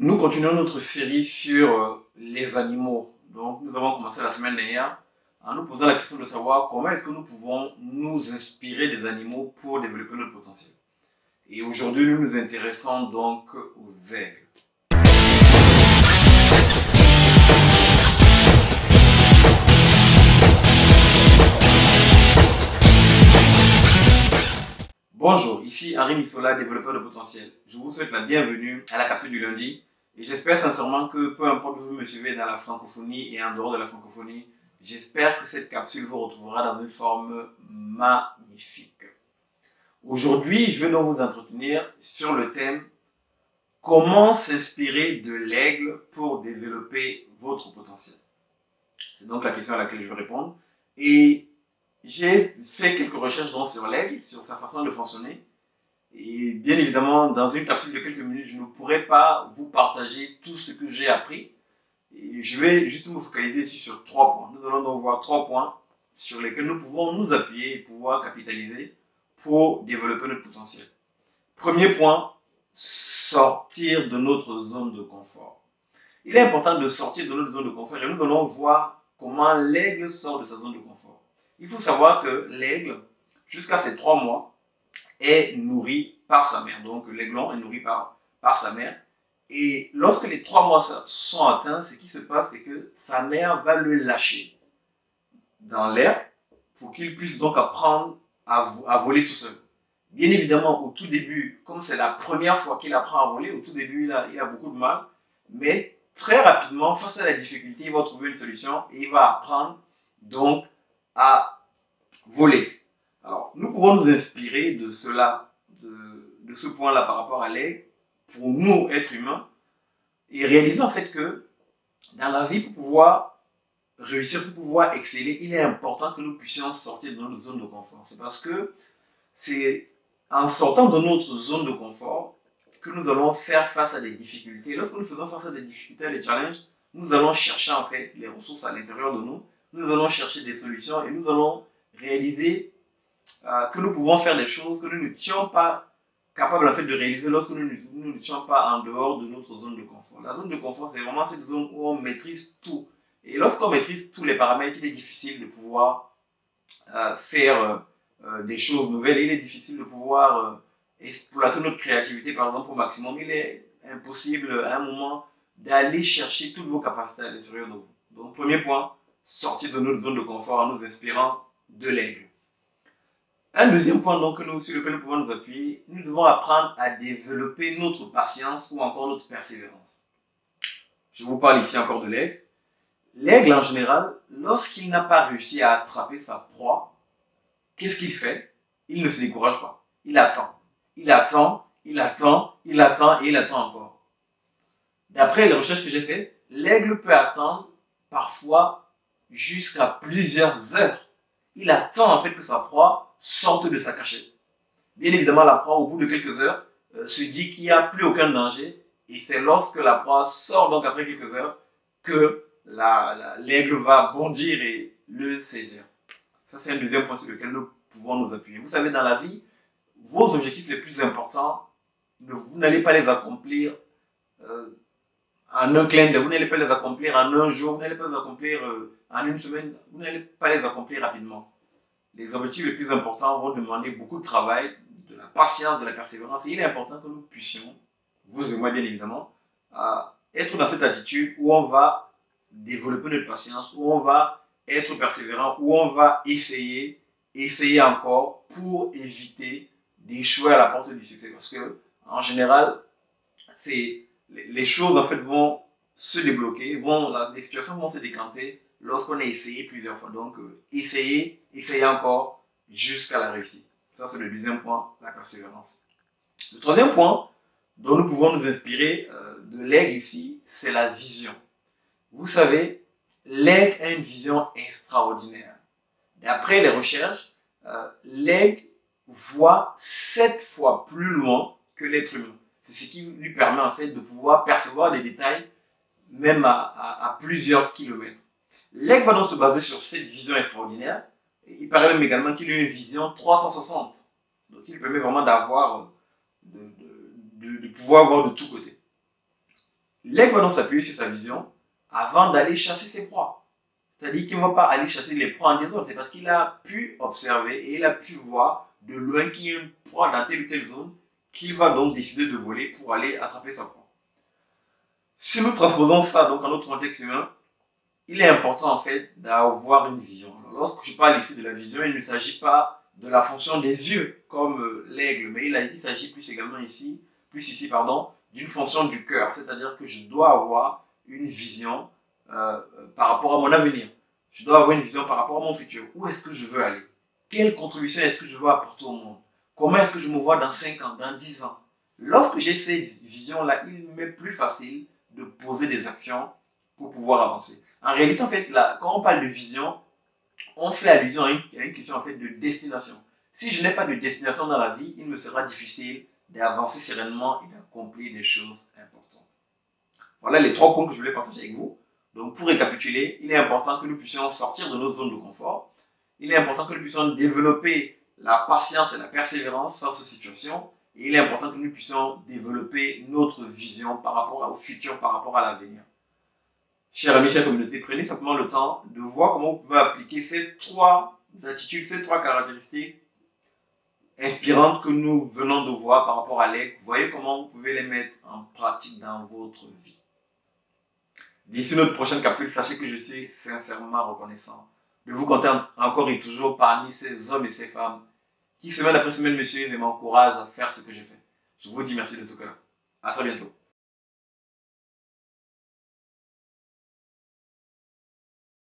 Nous continuons notre série sur euh, les animaux. Donc, nous avons commencé la semaine dernière en nous posant la question de savoir comment est-ce que nous pouvons nous inspirer des animaux pour développer notre potentiel. Et aujourd'hui, nous nous intéressons donc aux aigles. Bonjour, ici Henri Missola, développeur de potentiel. Je vous souhaite la bienvenue à la capsule du lundi et j'espère sincèrement que peu importe où vous me suivez dans la francophonie et en dehors de la francophonie, j'espère que cette capsule vous retrouvera dans une forme magnifique. Aujourd'hui, je vais donc vous entretenir sur le thème comment s'inspirer de l'aigle pour développer votre potentiel? C'est donc la question à laquelle je vais répondre. Et j'ai fait quelques recherches donc sur l'aigle, sur sa façon de fonctionner. Et bien évidemment, dans une capsule de quelques minutes, je ne pourrai pas vous partager tout ce que j'ai appris. Et je vais juste me focaliser ici sur trois points. Nous allons donc voir trois points sur lesquels nous pouvons nous appuyer et pouvoir capitaliser pour développer notre potentiel. Premier point, sortir de notre zone de confort. Il est important de sortir de notre zone de confort et nous allons voir comment l'aigle sort de sa zone de confort. Il faut savoir que l'aigle, jusqu'à ses trois mois, est nourri par sa mère. Donc l'aiglon est nourri par, par sa mère. Et lorsque les trois mois sont atteints, ce qui se passe, c'est que sa mère va le lâcher dans l'air pour qu'il puisse donc apprendre à, à, voler tout seul. Bien évidemment, au tout début, comme c'est la première fois qu'il apprend à voler, au tout début, il a, il a beaucoup de mal. Mais très rapidement, face à la difficulté, il va trouver une solution et il va apprendre donc à voler. Alors, nous pouvons nous inspirer de cela, de, ce point-là par rapport à l'aigle, pour nous, êtres humains, et réaliser en fait que dans la vie, pour pouvoir réussir, pour pouvoir exceller, il est important que nous puissions sortir de notre zone de confort. C'est parce que c'est en sortant de notre zone de confort que nous allons faire face à des difficultés. Lorsque nous faisons face à des difficultés, à des challenges, nous allons chercher en fait les ressources à l'intérieur de nous nous allons chercher des solutions et nous allons réaliser euh, que nous pouvons faire des choses que nous sommes pas capables en fait de réaliser lorsque nous, nous sommes pas en dehors de notre zone de confort. La zone de confort, c'est vraiment cette zone où on maîtrise tout. Et lorsqu'on maîtrise tous les paramètres, il est difficile de pouvoir euh, faire euh, des choses nouvelles. Il est difficile de pouvoir exploiter notre créativité, par exemple, au maximum. Il est impossible à un moment d'aller chercher toutes vos capacités à l'intérieur de vous. Donc, premier point, sortir de notre zone de confort en nous inspirant de l'aigle. Un deuxième point donc nous, sur lequel nous pouvons nous appuyer, nous devons apprendre à développer notre patience ou encore notre persévérance. Je vous parle ici encore de l'aigle. L'aigle en général, lorsqu'il n'a pas réussi à attraper sa proie, qu'est-ce qu'il fait? Il ne se décourage pas. Il attend. Il attend, il attend, il attend et il attend encore. D'après les recherches que j'ai faites, l'aigle peut attendre parfois jusqu'à plusieurs heures. Il attend en fait que sa proie sorte de sa cachette. Bien évidemment, la proie, au bout de quelques heures, euh, se dit qu'il n'y a plus aucun danger. Et c'est lorsque la proie sort, donc après quelques heures, que l'aigle la, va bondir et le saisir. Ça, c'est un deuxième point sur lequel nous pouvons nous appuyer. Vous savez, dans la vie, vos objectifs les plus importants, vous n'allez pas les accomplir euh, en un clin d'œil, vous n'allez pas les accomplir en un jour, vous n'allez pas les accomplir euh, en une semaine, vous n'allez pas les accomplir rapidement. Les objectifs les plus importants vont demander beaucoup de travail, de la patience, de la persévérance. Et il est important que nous puissions, vous et moi bien évidemment, être dans cette attitude où on va développer notre patience, où on va être persévérant, où on va essayer, essayer encore pour éviter d'échouer à la porte du succès. Parce que, en général, c'est, les choses en fait vont se débloquer, vont, les situations vont se décanter lorsqu'on a essayé plusieurs fois. Donc, euh, essayer, essayer encore jusqu'à la réussite. Ça, c'est le deuxième point, la persévérance. Le troisième point dont nous pouvons nous inspirer euh, de l'aigle ici, c'est la vision. Vous savez, l'aigle a une vision extraordinaire. D'après les recherches, euh, l'aigle voit sept fois plus loin que l'être humain. C'est ce qui lui permet en fait de pouvoir percevoir des détails même à, à, à plusieurs kilomètres. L'aigle va donc se baser sur cette vision extraordinaire. Il paraît même également qu'il a une vision 360. Donc il permet vraiment d'avoir, de, de, de, pouvoir voir de tous côtés. L'aigle va donc s'appuyer sur sa vision avant d'aller chasser ses proies. C'est-à-dire qu'il ne va pas aller chasser les proies en désordre. C'est parce qu'il a pu observer et il a pu voir de loin qu'il y a une proie dans telle ou telle zone qu'il va donc décider de voler pour aller attraper sa proie. Si nous transposons ça donc en notre contexte humain, il est important en fait d'avoir une vision. lorsque je parle ici de la vision, il ne s'agit pas de la fonction des yeux comme euh, l'aigle, mais il, s'agit plus également ici, plus ici pardon, d'une fonction du cœur. C'est-à-dire que je dois avoir une vision euh, par rapport à mon avenir. Je dois avoir une vision par rapport à mon futur. Où est-ce que je veux aller? Quelle contribution est-ce que je veux apporter au monde? Comment est-ce que je me vois dans 5 ans, dans 10 ans? Lorsque j'ai cette vision-là, il m'est plus facile de poser des actions pour pouvoir avancer. En réalité, en fait, quand on parle de vision, on fait allusion à une, question en fait de destination. Si je n'ai pas de destination dans la vie, il me sera difficile d'avancer sereinement et d'accomplir des choses importantes. Voilà les trois points que je voulais partager avec vous. Donc, pour récapituler, il est important que nous puissions sortir de nos zones de confort. Il est important que nous puissions développer la patience et la persévérance face aux situations. Et il est important que nous puissions développer notre vision par rapport au futur, par rapport à l'avenir. Chers amis, chère communauté, prenez simplement le temps de voir comment vous pouvez appliquer ces trois attitudes, ces trois caractéristiques inspirantes que nous venons de voir par rapport à l'aigle. Voyez comment vous pouvez les mettre en pratique dans votre vie. D'ici notre prochaine capsule, sachez que je suis sincèrement reconnaissant de vous compter encore et toujours parmi ces hommes et ces femmes qui semaine après semaine me suivent et m'encouragent à faire ce que je fais. Je vous dis merci de tout cœur. À très bientôt.